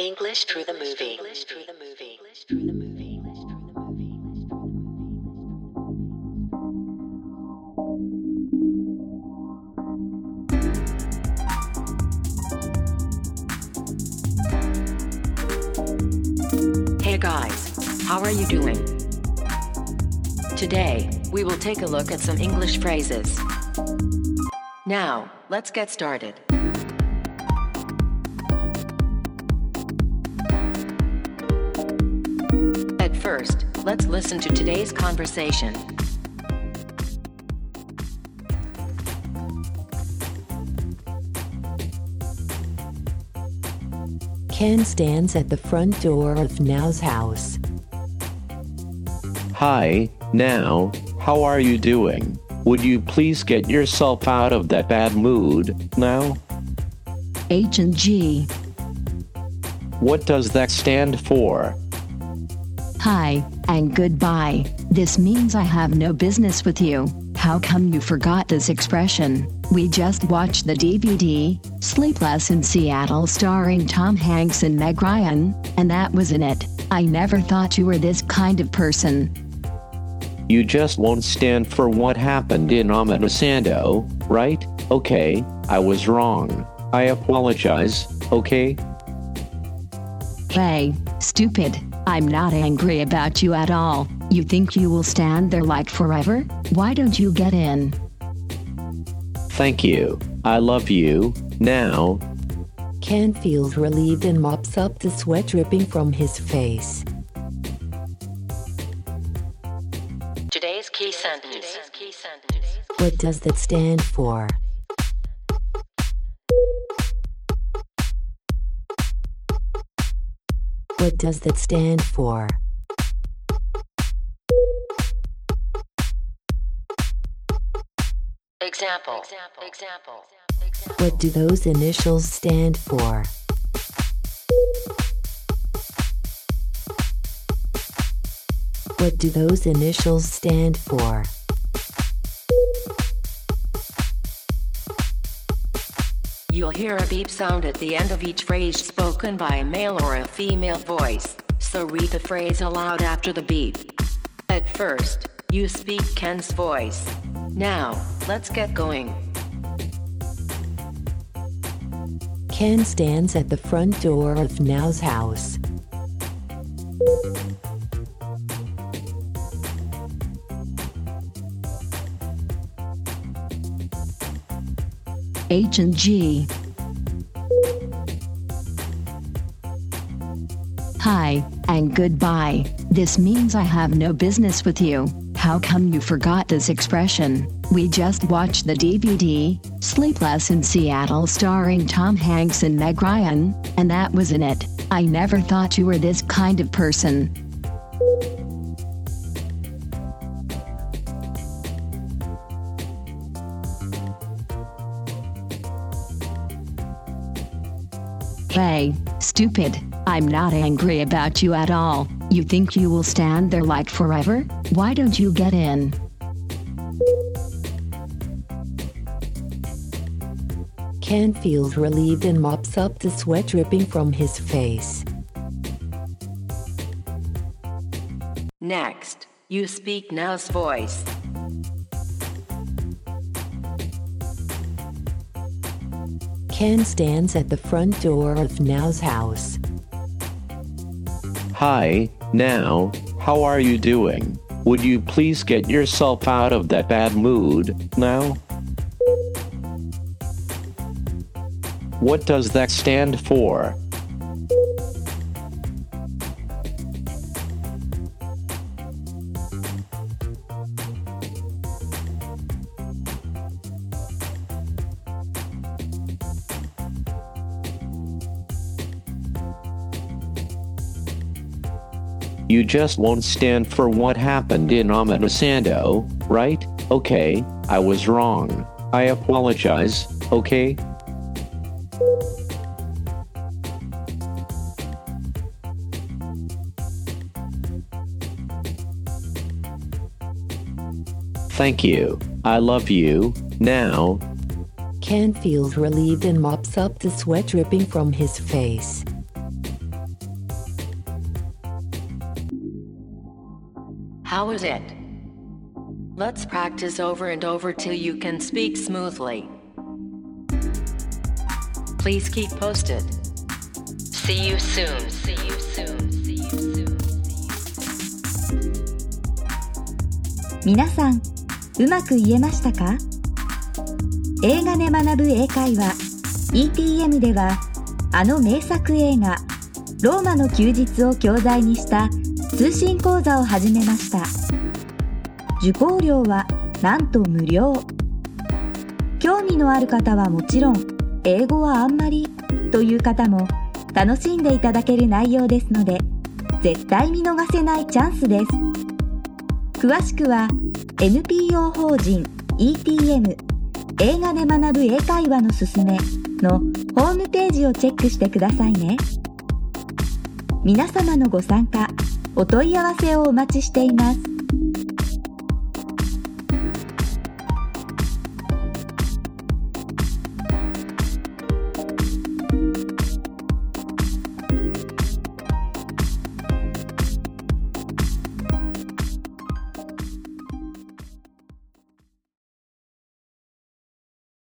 English through the movie. English through the movie. English through the movie. Hey guys, how are you doing? Today, we will take a look at some English phrases. Now, let's get started. First, let's listen to today's conversation. Ken stands at the front door of Now's house. Hi, now, how are you doing? Would you please get yourself out of that bad mood now? H and G. What does that stand for? Hi, and goodbye. This means I have no business with you. How come you forgot this expression? We just watched the DVD, Sleepless in Seattle, starring Tom Hanks and Meg Ryan, and that was in it. I never thought you were this kind of person. You just won't stand for what happened in Omotesando, right? Okay, I was wrong. I apologize, okay? Hey, stupid. I'm not angry about you at all. You think you will stand there like forever? Why don't you get in? Thank you. I love you. Now, Ken feels relieved and mops up the sweat dripping from his face. Today's key sentence. What does that stand for? What does that stand for? Example. Example. What do those initials stand for? What do those initials stand for? You'll hear a beep sound at the end of each phrase spoken by a male or a female voice, so read the phrase aloud after the beep. At first, you speak Ken's voice. Now, let's get going. Ken stands at the front door of Now's house. H and G. Hi, and goodbye. This means I have no business with you. How come you forgot this expression? We just watched the DVD, Sleepless in Seattle, starring Tom Hanks and Meg Ryan, and that was in it. I never thought you were this kind of person. Hey, stupid. I'm not angry about you at all. You think you will stand there like forever? Why don't you get in? Ken feels relieved and mops up the sweat dripping from his face. Next, you speak Now's voice. Ken stands at the front door of Now's house. hi, now, how are you doing? Would you please get yourself out of that bad mood now? What does that stand for? You just won't stand for what happened in Omotesando, right? Okay, I was wrong. I apologize, okay? Thank you. I love you. Now, Ken feels relieved and mops up the sweat dripping from his face. How was it? Let's practice over and over till you can speak smoothly. Please keep posted. See you soon. See you soon. See you soon. 皆さん、うまく言えましたか映画で学ぶ英会話 ETM ではあの名作映画「ローマの休日」を教材にした通信講座を始めました。受講料はなんと無料。興味のある方はもちろん英語はあんまりという方も楽しんでいただける内容ですので絶対見逃せないチャンスです。詳しくは NPO 法人 ETM 映画で学ぶ英会話のすすめのホームページをチェックしてくださいね。皆様のご参加お問い合わせをお待ちしています。